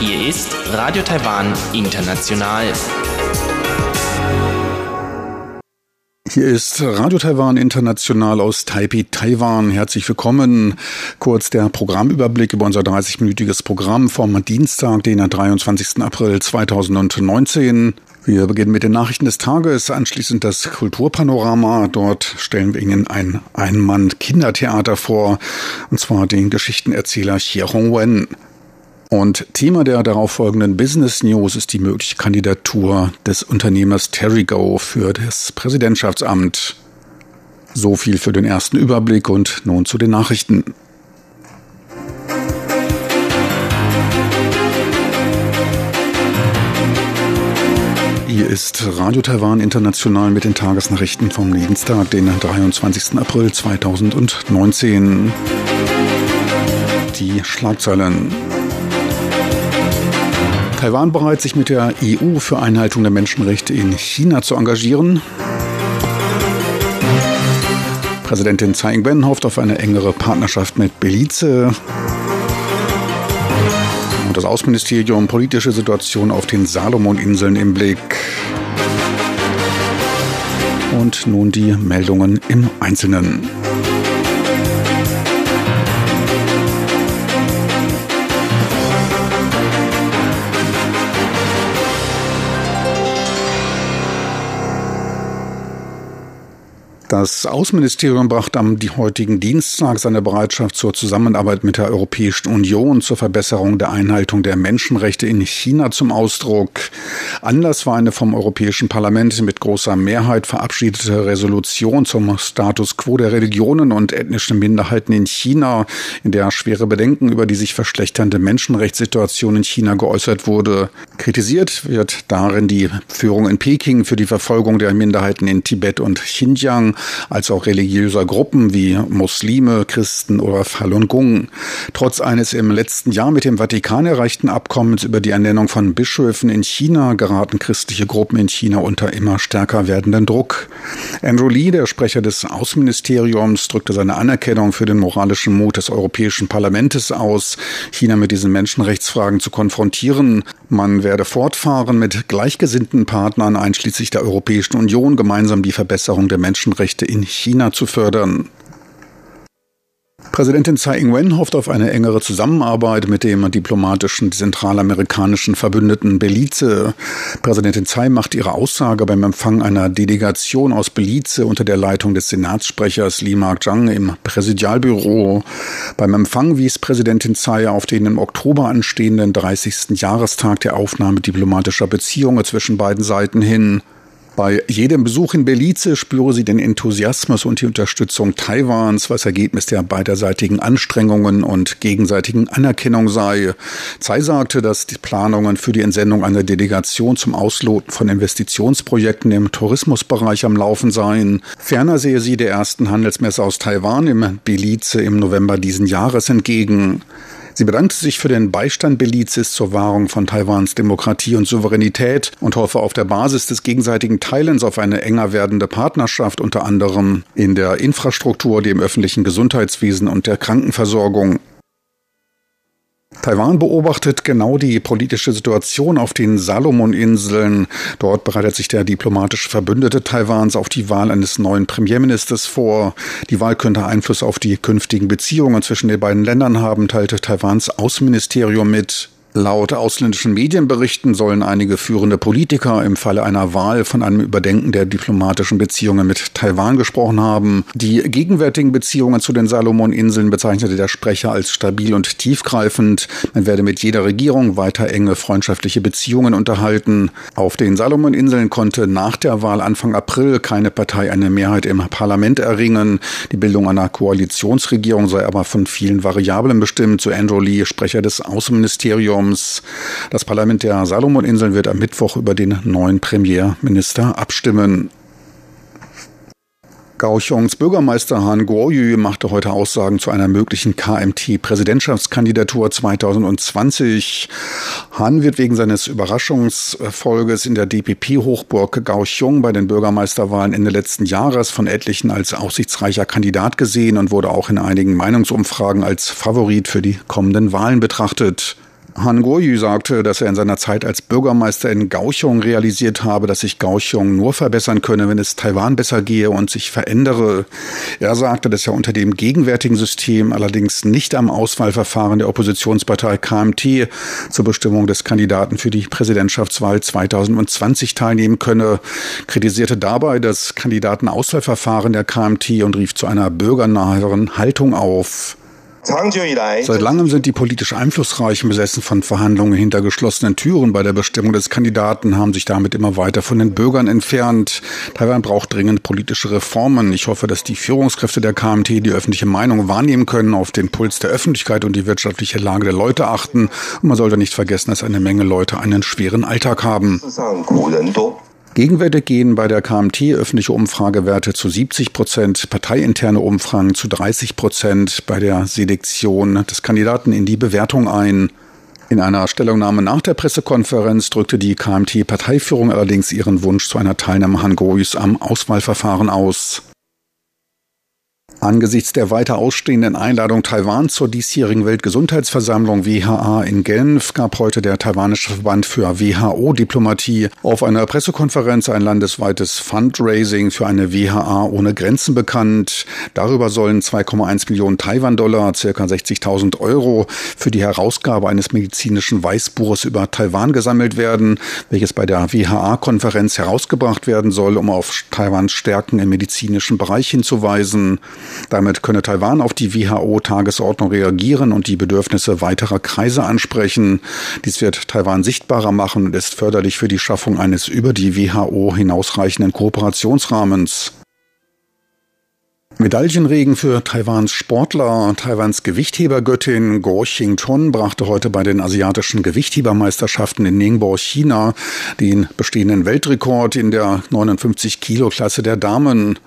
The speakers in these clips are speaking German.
Hier ist Radio Taiwan International. Hier ist Radio Taiwan International aus Taipei, Taiwan. Herzlich willkommen. Kurz der Programmüberblick über unser 30-minütiges Programm vom Dienstag, den 23. April 2019. Wir beginnen mit den Nachrichten des Tages, anschließend das Kulturpanorama. Dort stellen wir Ihnen ein Ein-Mann-Kindertheater vor, und zwar den Geschichtenerzähler Xie Hongwen. Und Thema der darauffolgenden Business News ist die mögliche Kandidatur des Unternehmers Terrigo für das Präsidentschaftsamt. So viel für den ersten Überblick und nun zu den Nachrichten. Hier ist Radio Taiwan International mit den Tagesnachrichten vom Dienstag, den 23. April 2019. Die Schlagzeilen. Taiwan bereit, sich mit der EU für Einhaltung der Menschenrechte in China zu engagieren. Präsidentin Tsai Ing-wen hofft auf eine engere Partnerschaft mit Belize. Das Außenministerium politische Situation auf den Salomon-Inseln im Blick. Und nun die Meldungen im Einzelnen. Das Außenministerium brachte am heutigen Dienstag seine Bereitschaft zur Zusammenarbeit mit der Europäischen Union zur Verbesserung der Einhaltung der Menschenrechte in China zum Ausdruck. Anlass war eine vom Europäischen Parlament mit großer Mehrheit verabschiedete Resolution zum Status quo der Religionen und ethnischen Minderheiten in China, in der schwere Bedenken über die sich verschlechternde Menschenrechtssituation in China geäußert wurde. Kritisiert wird darin die Führung in Peking für die Verfolgung der Minderheiten in Tibet und Xinjiang als auch religiöser Gruppen wie Muslime, Christen oder Falun Gong. Trotz eines im letzten Jahr mit dem Vatikan erreichten Abkommens über die Ernennung von Bischöfen in China geraten christliche Gruppen in China unter immer stärker werdenden Druck. Andrew Lee, der Sprecher des Außenministeriums, drückte seine Anerkennung für den moralischen Mut des Europäischen Parlaments aus, China mit diesen Menschenrechtsfragen zu konfrontieren. Man werde fortfahren, mit gleichgesinnten Partnern einschließlich der Europäischen Union gemeinsam die Verbesserung der Menschenrechte in China zu fördern. Präsidentin Tsai Ing-wen hofft auf eine engere Zusammenarbeit mit dem diplomatischen zentralamerikanischen Verbündeten Belize. Präsidentin Tsai macht ihre Aussage beim Empfang einer Delegation aus Belize unter der Leitung des Senatssprechers Li Mark-Zhang im Präsidialbüro. Beim Empfang wies Präsidentin Tsai auf den im Oktober anstehenden 30. Jahrestag der Aufnahme diplomatischer Beziehungen zwischen beiden Seiten hin. Bei jedem Besuch in Belize spüre sie den Enthusiasmus und die Unterstützung Taiwans, was Ergebnis der beiderseitigen Anstrengungen und gegenseitigen Anerkennung sei. Tsai sagte, dass die Planungen für die Entsendung einer Delegation zum Ausloten von Investitionsprojekten im Tourismusbereich am Laufen seien. Ferner sehe sie der ersten Handelsmesse aus Taiwan im Belize im November diesen Jahres entgegen. Sie bedankte sich für den Beistand Belizis zur Wahrung von Taiwans Demokratie und Souveränität und hoffe auf der Basis des gegenseitigen Teilens auf eine enger werdende Partnerschaft unter anderem in der Infrastruktur, dem öffentlichen Gesundheitswesen und der Krankenversorgung. Taiwan beobachtet genau die politische Situation auf den Salomon-Inseln. Dort bereitet sich der diplomatische Verbündete Taiwans auf die Wahl eines neuen Premierministers vor. Die Wahl könnte Einfluss auf die künftigen Beziehungen zwischen den beiden Ländern haben, teilte Taiwans Außenministerium mit. Laut ausländischen Medienberichten sollen einige führende Politiker im Falle einer Wahl von einem Überdenken der diplomatischen Beziehungen mit Taiwan gesprochen haben. Die gegenwärtigen Beziehungen zu den Salomon-Inseln bezeichnete der Sprecher als stabil und tiefgreifend. Man werde mit jeder Regierung weiter enge freundschaftliche Beziehungen unterhalten. Auf den Salomon-Inseln konnte nach der Wahl Anfang April keine Partei eine Mehrheit im Parlament erringen. Die Bildung einer Koalitionsregierung sei aber von vielen Variablen bestimmt, so Andrew Lee, Sprecher des Außenministeriums. Präsidiums. Das Parlament der Salomoninseln wird am Mittwoch über den neuen Premierminister abstimmen. Kaohsiungs Bürgermeister Han Guoyu machte heute Aussagen zu einer möglichen KMT-Präsidentschaftskandidatur 2020. Han wird wegen seines Überraschungserfolges in der DPP-Hochburg Kaohsiung bei den Bürgermeisterwahlen Ende letzten Jahres von etlichen als aussichtsreicher Kandidat gesehen und wurde auch in einigen Meinungsumfragen als Favorit für die kommenden Wahlen betrachtet. Han Goyu sagte, dass er in seiner Zeit als Bürgermeister in Kaohsiung realisiert habe, dass sich Kaohsiung nur verbessern könne, wenn es Taiwan besser gehe und sich verändere. Er sagte, dass er unter dem gegenwärtigen System allerdings nicht am Auswahlverfahren der Oppositionspartei KMT zur Bestimmung des Kandidaten für die Präsidentschaftswahl 2020 teilnehmen könne, kritisierte dabei das Kandidatenauswahlverfahren der KMT und rief zu einer bürgernaheren Haltung auf. Seit langem sind die politisch Einflussreichen besessen von Verhandlungen hinter geschlossenen Türen bei der Bestimmung des Kandidaten, haben sich damit immer weiter von den Bürgern entfernt. Taiwan braucht dringend politische Reformen. Ich hoffe, dass die Führungskräfte der KMT die öffentliche Meinung wahrnehmen können, auf den Puls der Öffentlichkeit und die wirtschaftliche Lage der Leute achten. Und man sollte nicht vergessen, dass eine Menge Leute einen schweren Alltag haben. Gegenwärtig gehen bei der KMT öffentliche Umfragewerte zu 70 Prozent, parteiinterne Umfragen zu 30 Prozent bei der Selektion des Kandidaten in die Bewertung ein. In einer Stellungnahme nach der Pressekonferenz drückte die KMT-Parteiführung allerdings ihren Wunsch zu einer Teilnahme Hangois am Auswahlverfahren aus. Angesichts der weiter ausstehenden Einladung Taiwan zur diesjährigen Weltgesundheitsversammlung WHA in Genf gab heute der taiwanische Verband für WHO-Diplomatie auf einer Pressekonferenz ein landesweites Fundraising für eine WHA ohne Grenzen bekannt. Darüber sollen 2,1 Millionen Taiwan-Dollar, circa 60.000 Euro, für die Herausgabe eines medizinischen Weißbuches über Taiwan gesammelt werden, welches bei der WHA-Konferenz herausgebracht werden soll, um auf Taiwans Stärken im medizinischen Bereich hinzuweisen. Damit könne Taiwan auf die WHO-Tagesordnung reagieren und die Bedürfnisse weiterer Kreise ansprechen. Dies wird Taiwan sichtbarer machen und ist förderlich für die Schaffung eines über die WHO hinausreichenden Kooperationsrahmens. Medaillenregen für Taiwans Sportler. Taiwans Gewichthebergöttin Guo Xingchun brachte heute bei den asiatischen Gewichthebermeisterschaften in Ningbo, China, den bestehenden Weltrekord in der 59 Kilo Klasse der Damen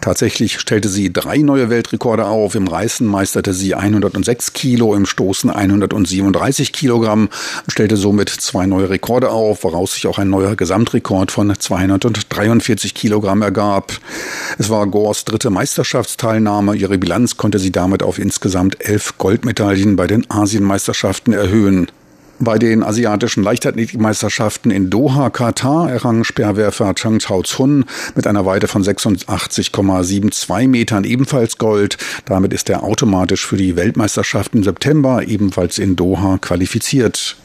Tatsächlich stellte sie drei neue Weltrekorde auf. Im Reißen meisterte sie 106 Kilo, im Stoßen 137 Kilogramm, stellte somit zwei neue Rekorde auf, woraus sich auch ein neuer Gesamtrekord von 243 Kilogramm ergab. Es war Gores dritte Meisterschaftsteilnahme. Ihre Bilanz konnte sie damit auf insgesamt elf Goldmedaillen bei den Asienmeisterschaften erhöhen. Bei den asiatischen Leichtathletikmeisterschaften in Doha, Katar, errang Speerwerfer Chang Chao Chun mit einer Weite von 86,72 Metern ebenfalls Gold. Damit ist er automatisch für die Weltmeisterschaft im September ebenfalls in Doha qualifiziert.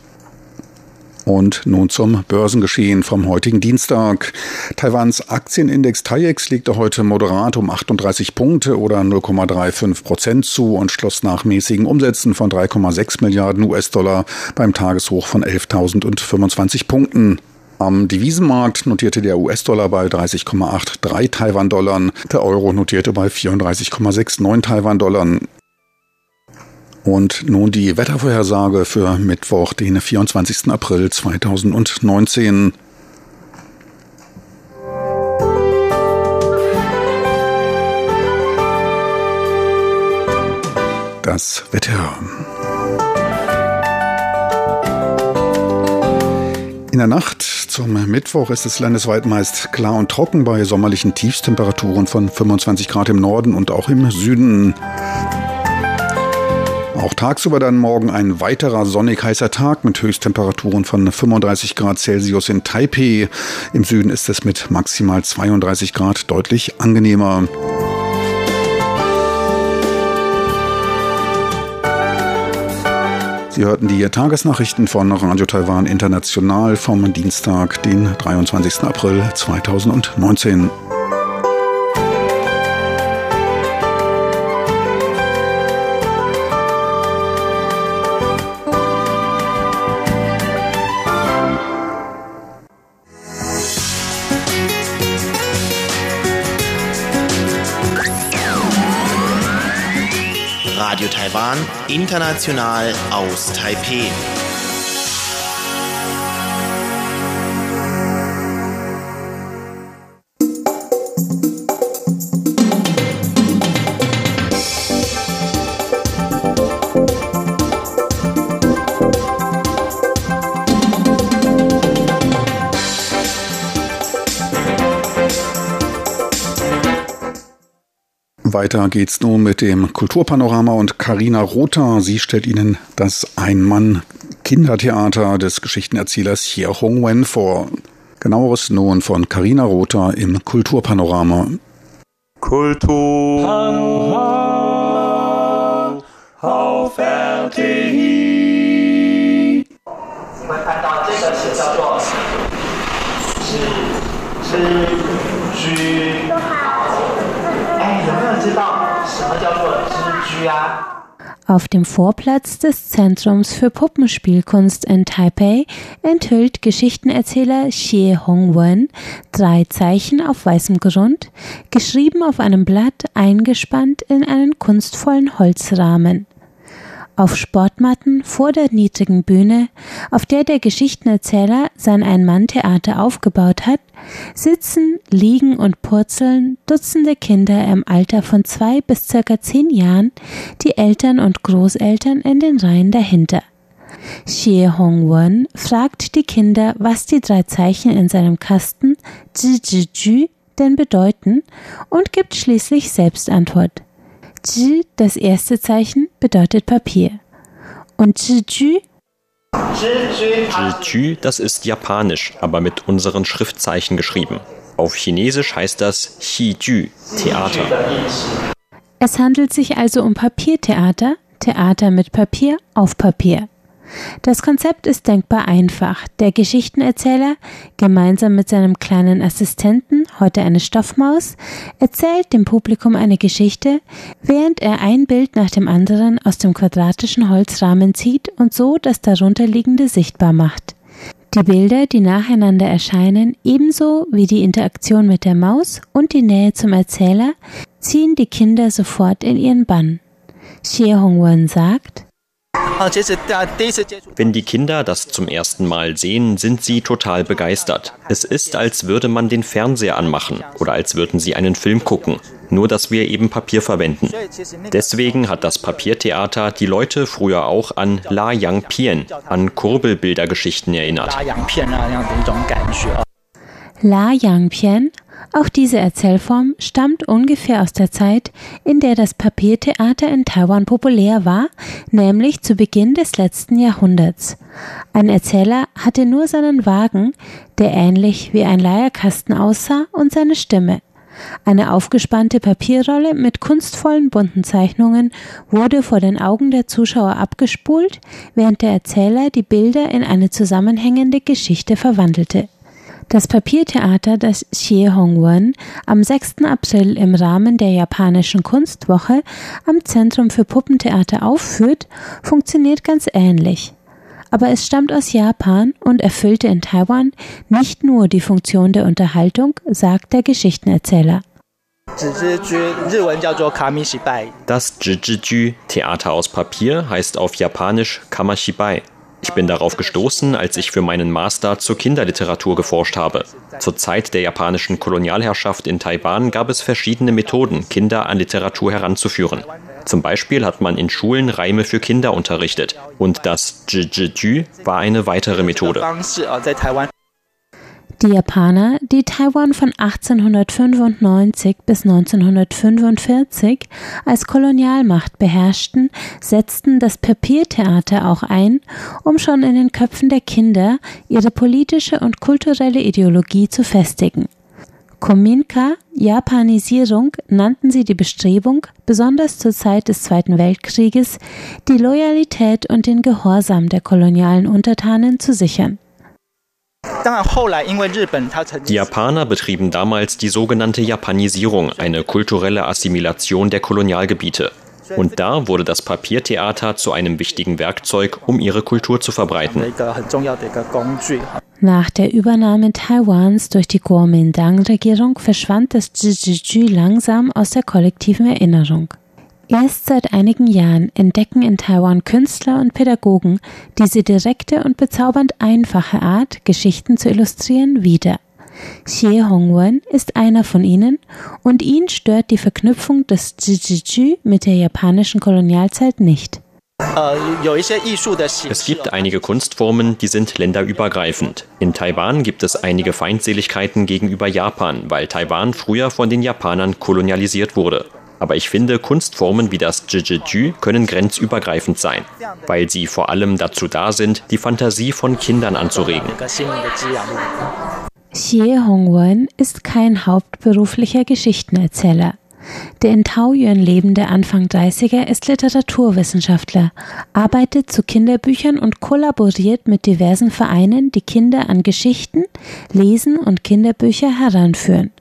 Und nun zum Börsengeschehen vom heutigen Dienstag. Taiwans Aktienindex TAIEX legte heute moderat um 38 Punkte oder 0,35 Prozent zu und schloss nach mäßigen Umsätzen von 3,6 Milliarden US-Dollar beim Tageshoch von 11.025 Punkten. Am Devisenmarkt notierte der US-Dollar bei 30,83 Taiwan-Dollar, der Euro notierte bei 34,69 Taiwan-Dollar. Und nun die Wettervorhersage für Mittwoch, den 24. April 2019. Das Wetter. In der Nacht zum Mittwoch ist es landesweit meist klar und trocken bei sommerlichen Tiefstemperaturen von 25 Grad im Norden und auch im Süden. Auch tagsüber dann morgen ein weiterer sonnig heißer Tag mit Höchsttemperaturen von 35 Grad Celsius in Taipei. Im Süden ist es mit maximal 32 Grad deutlich angenehmer. Sie hörten die Tagesnachrichten von Radio Taiwan International vom Dienstag, den 23. April 2019. Taiwan, international aus Taipeh. Weiter geht's nun mit dem Kulturpanorama und Karina Rother. Sie stellt Ihnen das Ein-Mann-Kindertheater des Geschichtenerzählers Xie Hongwen vor. Genaueres nun von Karina Rother im Kulturpanorama. Kulturpanorama auf RTI. 你们看到这个是叫做知知居。Auf dem Vorplatz des Zentrums für Puppenspielkunst in Taipei enthüllt Geschichtenerzähler Xie Hongwen drei Zeichen auf weißem Grund, geschrieben auf einem Blatt, eingespannt in einen kunstvollen Holzrahmen. Auf Sportmatten vor der niedrigen Bühne, auf der der Geschichtenerzähler sein Ein-Mann-Theater aufgebaut hat, sitzen, liegen und purzeln Dutzende Kinder im Alter von zwei bis circa zehn Jahren, die Eltern und Großeltern in den Reihen dahinter. Xie Hongwen fragt die Kinder, was die drei Zeichen in seinem Kasten Zhi Zhi Ju denn bedeuten und gibt schließlich selbst Antwort. Zhi, das erste Zeichen, bedeutet Papier. Und Zhi Zhi das ist japanisch, aber mit unseren Schriftzeichen geschrieben. Auf Chinesisch heißt das Xi Theater. Es handelt sich also um Papiertheater, Theater mit Papier auf Papier. Das Konzept ist denkbar einfach. Der Geschichtenerzähler, gemeinsam mit seinem kleinen Assistenten, heute eine Stoffmaus, erzählt dem Publikum eine Geschichte, während er ein Bild nach dem anderen aus dem quadratischen Holzrahmen zieht und so das darunterliegende sichtbar macht. Die Bilder, die nacheinander erscheinen, ebenso wie die Interaktion mit der Maus und die Nähe zum Erzähler, ziehen die Kinder sofort in ihren Bann. Xie Hongwen sagt, wenn die Kinder das zum ersten Mal sehen, sind sie total begeistert. Es ist, als würde man den Fernseher anmachen oder als würden sie einen Film gucken, nur dass wir eben Papier verwenden. Deswegen hat das Papiertheater die Leute früher auch an La Yang Pian, an Kurbelbildergeschichten erinnert. La Yang Pian auch diese Erzählform stammt ungefähr aus der Zeit, in der das Papiertheater in Taiwan populär war, nämlich zu Beginn des letzten Jahrhunderts. Ein Erzähler hatte nur seinen Wagen, der ähnlich wie ein Leierkasten aussah, und seine Stimme. Eine aufgespannte Papierrolle mit kunstvollen bunten Zeichnungen wurde vor den Augen der Zuschauer abgespult, während der Erzähler die Bilder in eine zusammenhängende Geschichte verwandelte. Das Papiertheater, das Xie Hongwen am 6. April im Rahmen der japanischen Kunstwoche am Zentrum für Puppentheater aufführt, funktioniert ganz ähnlich. Aber es stammt aus Japan und erfüllte in Taiwan nicht nur die Funktion der Unterhaltung, sagt der Geschichtenerzähler. Das Jijiju Theater aus Papier heißt auf Japanisch Kamashibai ich bin darauf gestoßen, als ich für meinen Master zur Kinderliteratur geforscht habe. Zur Zeit der japanischen Kolonialherrschaft in Taiwan gab es verschiedene Methoden, Kinder an Literatur heranzuführen. Zum Beispiel hat man in Schulen Reime für Kinder unterrichtet. Und das Zhizhiju war eine weitere Methode. Die Japaner, die Taiwan von 1895 bis 1945 als Kolonialmacht beherrschten, setzten das Papiertheater auch ein, um schon in den Köpfen der Kinder ihre politische und kulturelle Ideologie zu festigen. Kominka, Japanisierung, nannten sie die Bestrebung, besonders zur Zeit des Zweiten Weltkrieges, die Loyalität und den Gehorsam der kolonialen Untertanen zu sichern. Die Japaner betrieben damals die sogenannte Japanisierung, eine kulturelle Assimilation der Kolonialgebiete. Und da wurde das Papiertheater zu einem wichtigen Werkzeug, um ihre Kultur zu verbreiten. Nach der Übernahme Taiwans durch die Kuomintang-Regierung verschwand das Jijiju langsam aus der kollektiven Erinnerung. Erst seit einigen Jahren entdecken in Taiwan Künstler und Pädagogen diese direkte und bezaubernd einfache Art, Geschichten zu illustrieren, wieder. Xie Hongwen ist einer von ihnen und ihn stört die Verknüpfung des Jijiju mit der japanischen Kolonialzeit nicht. Es gibt einige Kunstformen, die sind länderübergreifend. In Taiwan gibt es einige Feindseligkeiten gegenüber Japan, weil Taiwan früher von den Japanern kolonialisiert wurde. Aber ich finde, Kunstformen wie das Jijiju können grenzübergreifend sein, weil sie vor allem dazu da sind, die Fantasie von Kindern anzuregen. Xie Hongwen ist kein hauptberuflicher Geschichtenerzähler. Der in Taoyuan lebende Anfang 30er ist Literaturwissenschaftler, arbeitet zu Kinderbüchern und kollaboriert mit diversen Vereinen, die Kinder an Geschichten, Lesen und Kinderbücher heranführen.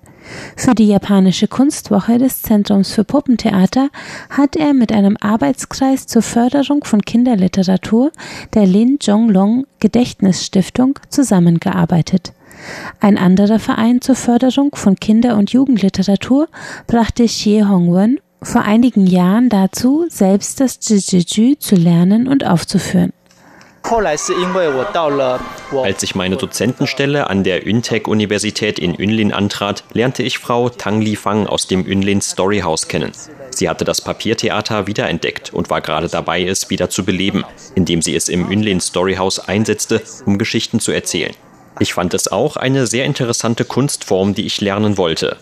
Für die japanische Kunstwoche des Zentrums für Puppentheater hat er mit einem Arbeitskreis zur Förderung von Kinderliteratur der Lin Zhonglong Gedächtnisstiftung zusammengearbeitet. Ein anderer Verein zur Förderung von Kinder- und Jugendliteratur brachte Xie Hongwen vor einigen Jahren dazu, selbst das Jijiju zu lernen und aufzuführen. Als ich meine Dozentenstelle an der Untech-Universität in Yunlin antrat, lernte ich Frau Tang Li Fang aus dem Yunlin Storyhouse kennen. Sie hatte das Papiertheater wiederentdeckt und war gerade dabei, es wieder zu beleben, indem sie es im Yunlin Storyhouse einsetzte, um Geschichten zu erzählen. Ich fand es auch eine sehr interessante Kunstform, die ich lernen wollte.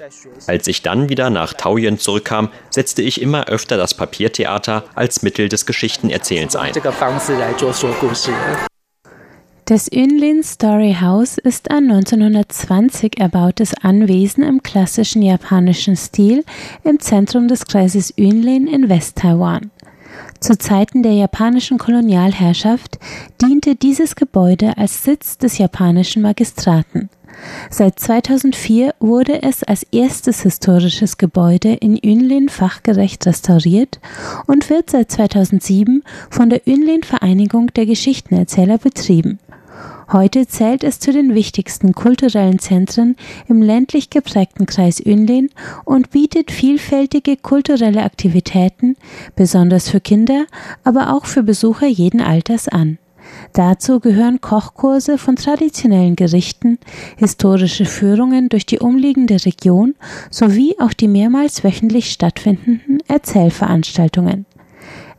Als ich dann wieder nach Taoyuan zurückkam, setzte ich immer öfter das Papiertheater als Mittel des Geschichtenerzählens ein. Das Yunlin Story House ist ein 1920 erbautes Anwesen im klassischen japanischen Stil im Zentrum des Kreises Yunlin in West-Taiwan. Zu Zeiten der japanischen Kolonialherrschaft diente dieses Gebäude als Sitz des japanischen Magistraten. Seit 2004 wurde es als erstes historisches Gebäude in Yunlin fachgerecht restauriert und wird seit 2007 von der Yunlin Vereinigung der Geschichtenerzähler betrieben. Heute zählt es zu den wichtigsten kulturellen Zentren im ländlich geprägten Kreis Yunlin und bietet vielfältige kulturelle Aktivitäten, besonders für Kinder, aber auch für Besucher jeden Alters an. Dazu gehören Kochkurse von traditionellen Gerichten, historische Führungen durch die umliegende Region sowie auch die mehrmals wöchentlich stattfindenden Erzählveranstaltungen.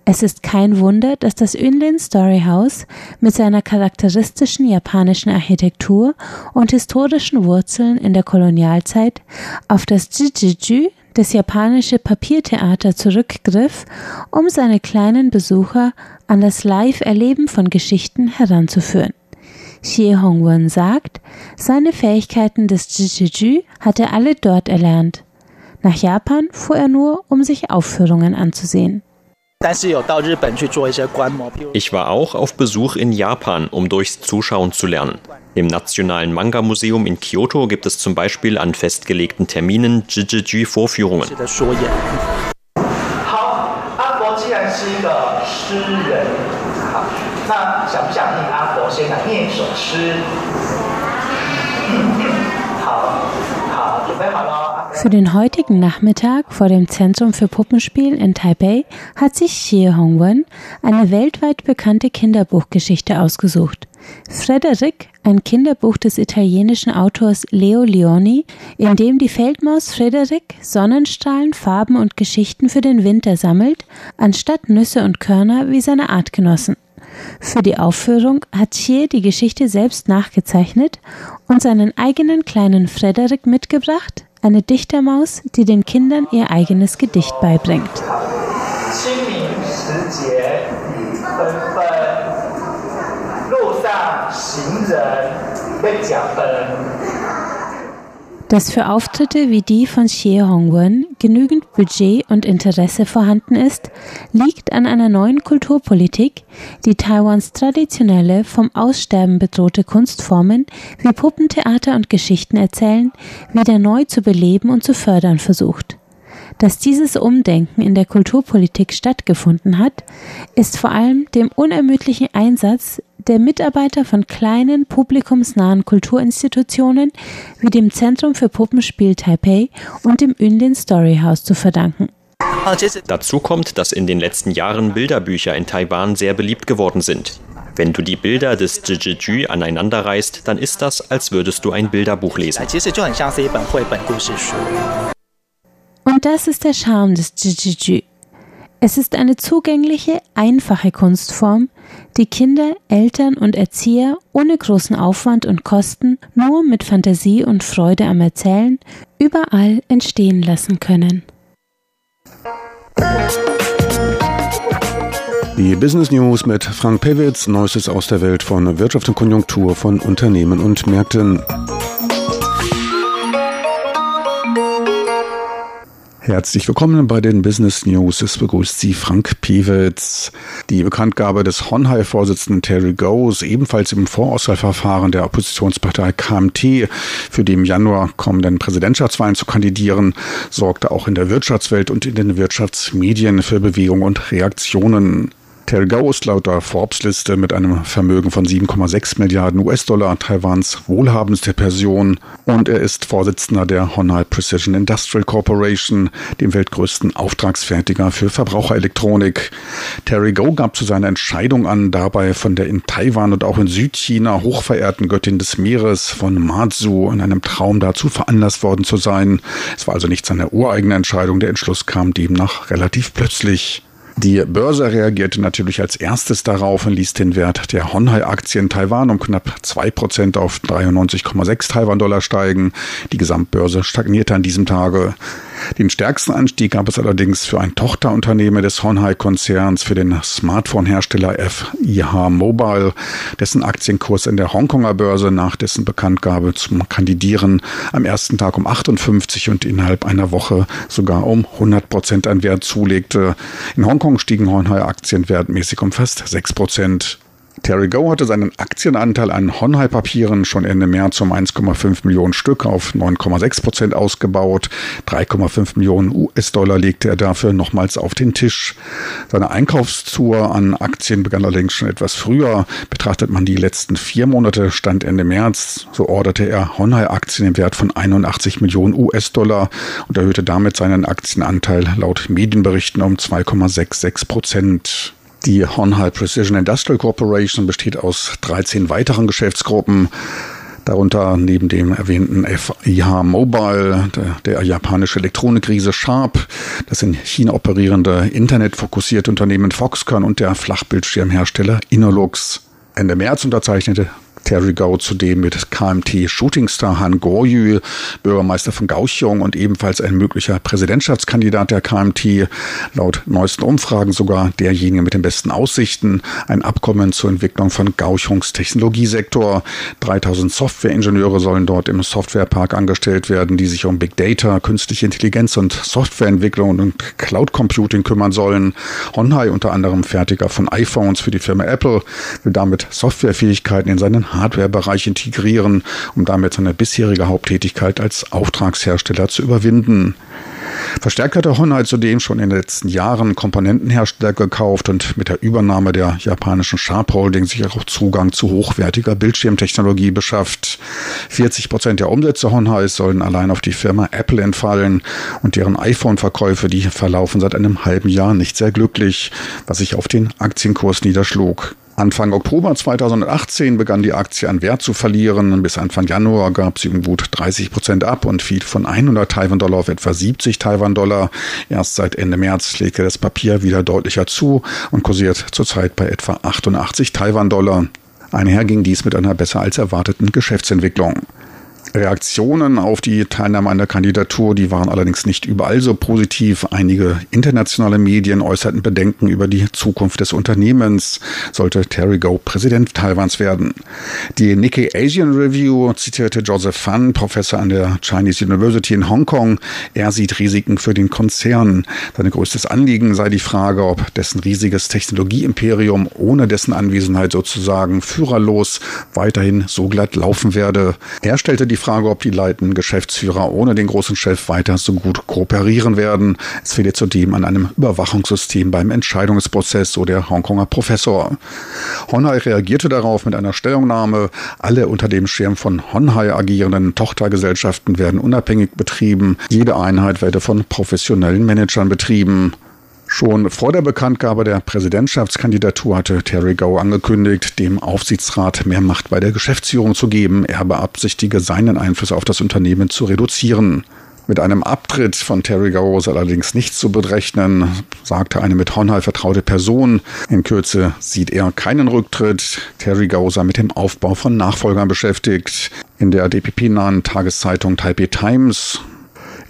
Es ist kein Wunder, dass das Yunlin Story House mit seiner charakteristischen japanischen Architektur und historischen Wurzeln in der Kolonialzeit auf das Jijiju, das japanische Papiertheater, zurückgriff, um seine kleinen Besucher an das Live-Erleben von Geschichten heranzuführen. Xie Hongwen sagt, seine Fähigkeiten des Jijiju hat er alle dort erlernt. Nach Japan fuhr er nur, um sich Aufführungen anzusehen. Ich war auch auf Besuch in Japan, um durchs Zuschauen zu lernen. Im Nationalen Manga-Museum in Kyoto gibt es zum Beispiel an festgelegten Terminen Jijiji-Vorführungen. Für den heutigen Nachmittag vor dem Zentrum für Puppenspiel in Taipei hat sich Xie Hongwen eine weltweit bekannte Kinderbuchgeschichte ausgesucht. Frederick, ein Kinderbuch des italienischen Autors Leo Leoni, in dem die Feldmaus Frederick Sonnenstrahlen, Farben und Geschichten für den Winter sammelt, anstatt Nüsse und Körner wie seine Artgenossen. Für die Aufführung hat Chier die Geschichte selbst nachgezeichnet und seinen eigenen kleinen Frederick mitgebracht, eine Dichtermaus, die den Kindern ihr eigenes Gedicht beibringt. Dass für Auftritte wie die von Xie Hongwen genügend Budget und Interesse vorhanden ist, liegt an einer neuen Kulturpolitik, die Taiwans traditionelle, vom Aussterben bedrohte Kunstformen wie Puppentheater und Geschichten erzählen, wieder neu zu beleben und zu fördern versucht. Dass dieses Umdenken in der Kulturpolitik stattgefunden hat, ist vor allem dem unermüdlichen Einsatz der Mitarbeiter von kleinen publikumsnahen Kulturinstitutionen wie dem Zentrum für Puppenspiel Taipei und dem Yunlin Story House zu verdanken. Dazu kommt, dass in den letzten Jahren Bilderbücher in Taiwan sehr beliebt geworden sind. Wenn du die Bilder des Jijiju aneinanderreißt, dann ist das, als würdest du ein Bilderbuch lesen. Und das ist der Charme des Jijiju. Es ist eine zugängliche, einfache Kunstform, die Kinder, Eltern und Erzieher ohne großen Aufwand und Kosten nur mit Fantasie und Freude am Erzählen überall entstehen lassen können. Die Business News mit Frank Pewitz, Neuestes aus der Welt von Wirtschaft und Konjunktur von Unternehmen und Märkten. Herzlich willkommen bei den Business News. Es begrüßt Sie Frank Piewitz. Die Bekanntgabe des Honhai-Vorsitzenden Terry Goes, ebenfalls im Vorauswahlverfahren der Oppositionspartei KMT, für die im Januar kommenden Präsidentschaftswahlen zu kandidieren, sorgte auch in der Wirtschaftswelt und in den Wirtschaftsmedien für Bewegung und Reaktionen. Terry Gao ist laut der Forbes-Liste mit einem Vermögen von 7,6 Milliarden US-Dollar Taiwans wohlhabendste Person und er ist Vorsitzender der Honai Precision Industrial Corporation, dem weltgrößten Auftragsfertiger für Verbraucherelektronik. Terry Gao gab zu seiner Entscheidung an, dabei von der in Taiwan und auch in Südchina hochverehrten Göttin des Meeres von Matsu in einem Traum dazu veranlasst worden zu sein. Es war also nicht seine ureigene Entscheidung, der Entschluss kam demnach relativ plötzlich. Die Börse reagierte natürlich als erstes darauf und ließ den Wert der Honhai-Aktie in Taiwan um knapp 2% auf 93,6 Taiwan-Dollar steigen. Die Gesamtbörse stagnierte an diesem Tage. Den stärksten Anstieg gab es allerdings für ein Tochterunternehmen des Honhai-Konzerns, für den Smartphone-Hersteller FIH Mobile, dessen Aktienkurs in der Hongkonger Börse nach dessen Bekanntgabe zum Kandidieren am ersten Tag um 58 und innerhalb einer Woche sogar um 100 Prozent an Wert zulegte. In Hongkong stiegen Honhai-Aktien wertmäßig um fast 6 Prozent. Terry Go hatte seinen Aktienanteil an Honhai-Papieren schon Ende März um 1,5 Millionen Stück auf 9,6 Prozent ausgebaut. 3,5 Millionen US-Dollar legte er dafür nochmals auf den Tisch. Seine Einkaufstour an Aktien begann allerdings schon etwas früher. Betrachtet man die letzten vier Monate, stand Ende März, so orderte er Honhai-Aktien im Wert von 81 Millionen US-Dollar und erhöhte damit seinen Aktienanteil laut Medienberichten um 2,66 Prozent. Die Honhai Precision Industrial Corporation besteht aus 13 weiteren Geschäftsgruppen. Darunter neben dem erwähnten FIH Mobile, der, der japanische Elektronikriese Sharp, das in China operierende internetfokussierte Unternehmen Foxconn und der Flachbildschirmhersteller Inolux. Ende März unterzeichnete Terry Gao zudem mit KMT Shootingstar Han Goryu, Bürgermeister von Kaohsiung und ebenfalls ein möglicher Präsidentschaftskandidat der KMT, laut neuesten Umfragen sogar derjenige mit den besten Aussichten, ein Abkommen zur Entwicklung von Kaohsiungs Technologiesektor. 3000 Softwareingenieure sollen dort im Softwarepark angestellt werden, die sich um Big Data, künstliche Intelligenz und Softwareentwicklung und Cloud Computing kümmern sollen. Honhai, unter anderem Fertiger von iPhones für die Firma Apple, will damit Softwarefähigkeiten in seinen Hardware-Bereich integrieren, um damit seine bisherige Haupttätigkeit als Auftragshersteller zu überwinden. Verstärkt hat der zudem schon in den letzten Jahren Komponentenhersteller gekauft und mit der Übernahme der japanischen Sharp Holding sich auch Zugang zu hochwertiger Bildschirmtechnologie beschafft. 40 Prozent der Umsätze Honai sollen allein auf die Firma Apple entfallen und deren iPhone-Verkäufe, die verlaufen seit einem halben Jahr nicht sehr glücklich, was sich auf den Aktienkurs niederschlug. Anfang Oktober 2018 begann die Aktie an Wert zu verlieren. Bis Anfang Januar gab sie um gut 30 Prozent ab und fiel von 100 Taiwan-Dollar auf etwa 70 Taiwan-Dollar. Erst seit Ende März legte das Papier wieder deutlicher zu und kursiert zurzeit bei etwa 88 Taiwan-Dollar. Einher ging dies mit einer besser als erwarteten Geschäftsentwicklung. Reaktionen auf die Teilnahme an der Kandidatur, die waren allerdings nicht überall so positiv. Einige internationale Medien äußerten Bedenken über die Zukunft des Unternehmens, sollte Terry Go Präsident Taiwans werden. Die Nikkei Asian Review zitierte Joseph Fan, Professor an der Chinese University in Hongkong. Er sieht Risiken für den Konzern. Sein größtes Anliegen sei die Frage, ob dessen riesiges Technologieimperium ohne dessen Anwesenheit sozusagen führerlos weiterhin so glatt laufen werde. Er stellte die Frage, ob die leitenden Geschäftsführer ohne den großen Chef weiter so gut kooperieren werden. Es fehle zudem an einem Überwachungssystem beim Entscheidungsprozess, so der Hongkonger Professor. Honhai reagierte darauf mit einer Stellungnahme. Alle unter dem Schirm von Honhai agierenden Tochtergesellschaften werden unabhängig betrieben. Jede Einheit werde von professionellen Managern betrieben. Schon vor der Bekanntgabe der Präsidentschaftskandidatur hatte Terry Gao angekündigt, dem Aufsichtsrat mehr Macht bei der Geschäftsführung zu geben. Er beabsichtige, seinen Einfluss auf das Unternehmen zu reduzieren. Mit einem Abtritt von Terry Gao ist allerdings nichts zu berechnen, sagte eine mit Honhai vertraute Person. In Kürze sieht er keinen Rücktritt. Terry Gao sei mit dem Aufbau von Nachfolgern beschäftigt. In der DPP-nahen Tageszeitung Taipei Times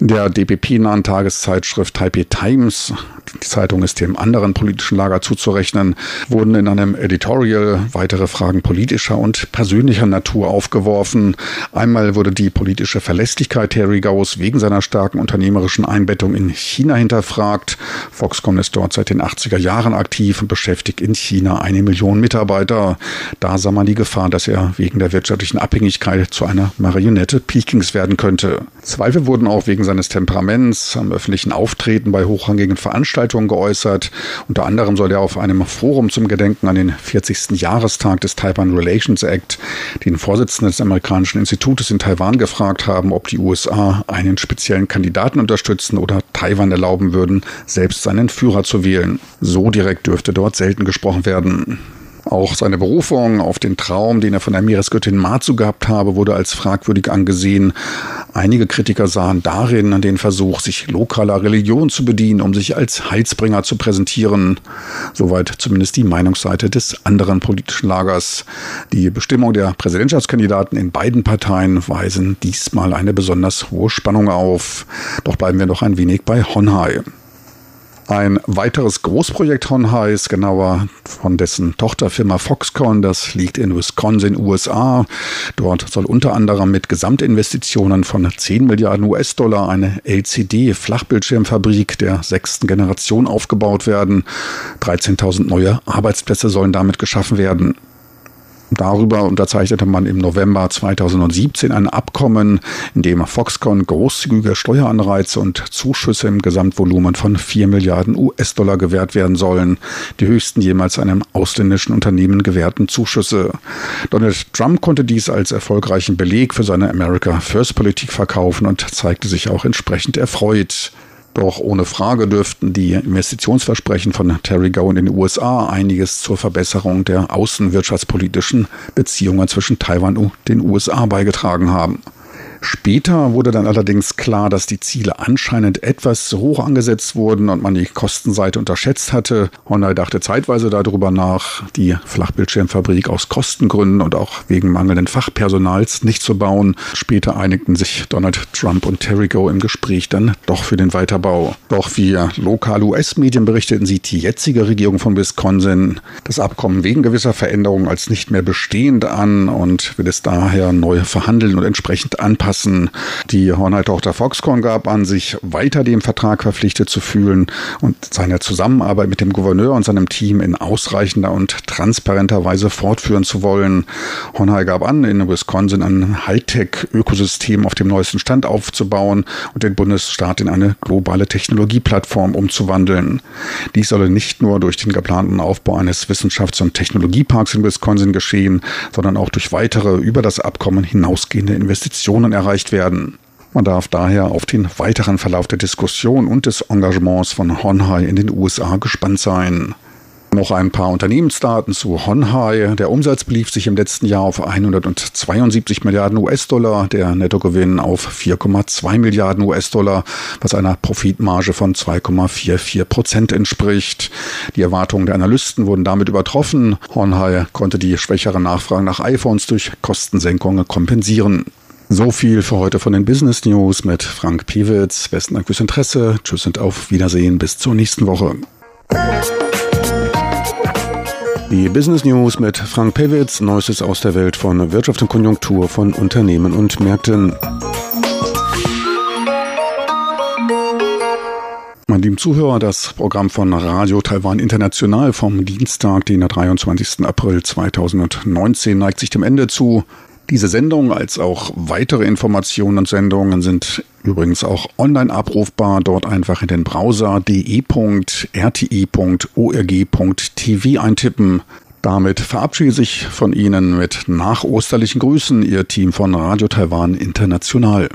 der DPP-nahen Tageszeitschrift Taipei Times, die Zeitung ist dem anderen politischen Lager zuzurechnen, wurden in einem Editorial weitere Fragen politischer und persönlicher Natur aufgeworfen. Einmal wurde die politische Verlässlichkeit Terry Gauss wegen seiner starken unternehmerischen Einbettung in China hinterfragt. Foxconn ist dort seit den 80er Jahren aktiv und beschäftigt in China eine Million Mitarbeiter. Da sah man die Gefahr, dass er wegen der wirtschaftlichen Abhängigkeit zu einer Marionette Pekings werden könnte. Zweifel wurden auch wegen seines Temperaments am öffentlichen Auftreten bei hochrangigen Veranstaltungen geäußert. Unter anderem soll er auf einem Forum zum Gedenken an den 40. Jahrestag des Taiwan Relations Act den Vorsitzenden des amerikanischen Institutes in Taiwan gefragt haben, ob die USA einen speziellen Kandidaten unterstützen oder Taiwan erlauben würden, selbst seinen Führer zu wählen. So direkt dürfte dort selten gesprochen werden. Auch seine Berufung auf den Traum, den er von der Meeresgöttin Matsu gehabt habe, wurde als fragwürdig angesehen. Einige Kritiker sahen darin den Versuch, sich lokaler Religion zu bedienen, um sich als Heilsbringer zu präsentieren. Soweit zumindest die Meinungsseite des anderen politischen Lagers. Die Bestimmung der Präsidentschaftskandidaten in beiden Parteien weisen diesmal eine besonders hohe Spannung auf. Doch bleiben wir noch ein wenig bei Honhai. Ein weiteres Großprojekt Honhai ist genauer von dessen Tochterfirma Foxconn. Das liegt in Wisconsin, USA. Dort soll unter anderem mit Gesamtinvestitionen von 10 Milliarden US-Dollar eine LCD-Flachbildschirmfabrik der sechsten Generation aufgebaut werden. 13.000 neue Arbeitsplätze sollen damit geschaffen werden. Darüber unterzeichnete man im November 2017 ein Abkommen, in dem Foxconn großzügige Steueranreize und Zuschüsse im Gesamtvolumen von 4 Milliarden US-Dollar gewährt werden sollen, die höchsten jemals einem ausländischen Unternehmen gewährten Zuschüsse. Donald Trump konnte dies als erfolgreichen Beleg für seine America First Politik verkaufen und zeigte sich auch entsprechend erfreut. Doch ohne Frage dürften die Investitionsversprechen von Terry Gowan in den USA einiges zur Verbesserung der außenwirtschaftspolitischen Beziehungen zwischen Taiwan und den USA beigetragen haben. Später wurde dann allerdings klar, dass die Ziele anscheinend etwas hoch angesetzt wurden und man die Kostenseite unterschätzt hatte. Honda dachte zeitweise darüber nach, die Flachbildschirmfabrik aus Kostengründen und auch wegen mangelnden Fachpersonals nicht zu bauen. Später einigten sich Donald Trump und Terry Go im Gespräch dann doch für den Weiterbau. Doch wie lokale US-Medien berichteten, sieht die jetzige Regierung von Wisconsin das Abkommen wegen gewisser Veränderungen als nicht mehr bestehend an und will es daher neu verhandeln und entsprechend anpassen anpassen. Die Hornheit-Tochter Foxconn gab an, sich weiter dem Vertrag verpflichtet zu fühlen und seine Zusammenarbeit mit dem Gouverneur und seinem Team in ausreichender und transparenter Weise fortführen zu wollen. Hornheit gab an, in Wisconsin ein Hightech-Ökosystem auf dem neuesten Stand aufzubauen und den Bundesstaat in eine globale Technologieplattform umzuwandeln. Dies solle nicht nur durch den geplanten Aufbau eines Wissenschafts- und Technologieparks in Wisconsin geschehen, sondern auch durch weitere über das Abkommen hinausgehende Investitionen erreicht werden. Man darf daher auf den weiteren Verlauf der Diskussion und des Engagements von Honhai in den USA gespannt sein. Noch ein paar Unternehmensdaten zu Honhai. Der Umsatz belief sich im letzten Jahr auf 172 Milliarden US-Dollar, der Nettogewinn auf 4,2 Milliarden US-Dollar, was einer Profitmarge von 2,44 Prozent entspricht. Die Erwartungen der Analysten wurden damit übertroffen. Honhai konnte die schwächere Nachfrage nach iPhones durch Kostensenkungen kompensieren. So viel für heute von den Business News mit Frank Piewitz. Besten Dank fürs Interesse. Tschüss und auf Wiedersehen. Bis zur nächsten Woche. Die Business News mit Frank Pewitz, Neuestes aus der Welt von Wirtschaft und Konjunktur von Unternehmen und Märkten. Meine lieben Zuhörer, das Programm von Radio Taiwan International vom Dienstag, den 23. April 2019, neigt sich dem Ende zu. Diese Sendung als auch weitere Informationen und Sendungen sind übrigens auch online abrufbar. Dort einfach in den Browser de.rti.org.tv eintippen. Damit verabschiede ich von Ihnen mit nachosterlichen Grüßen, Ihr Team von Radio Taiwan International.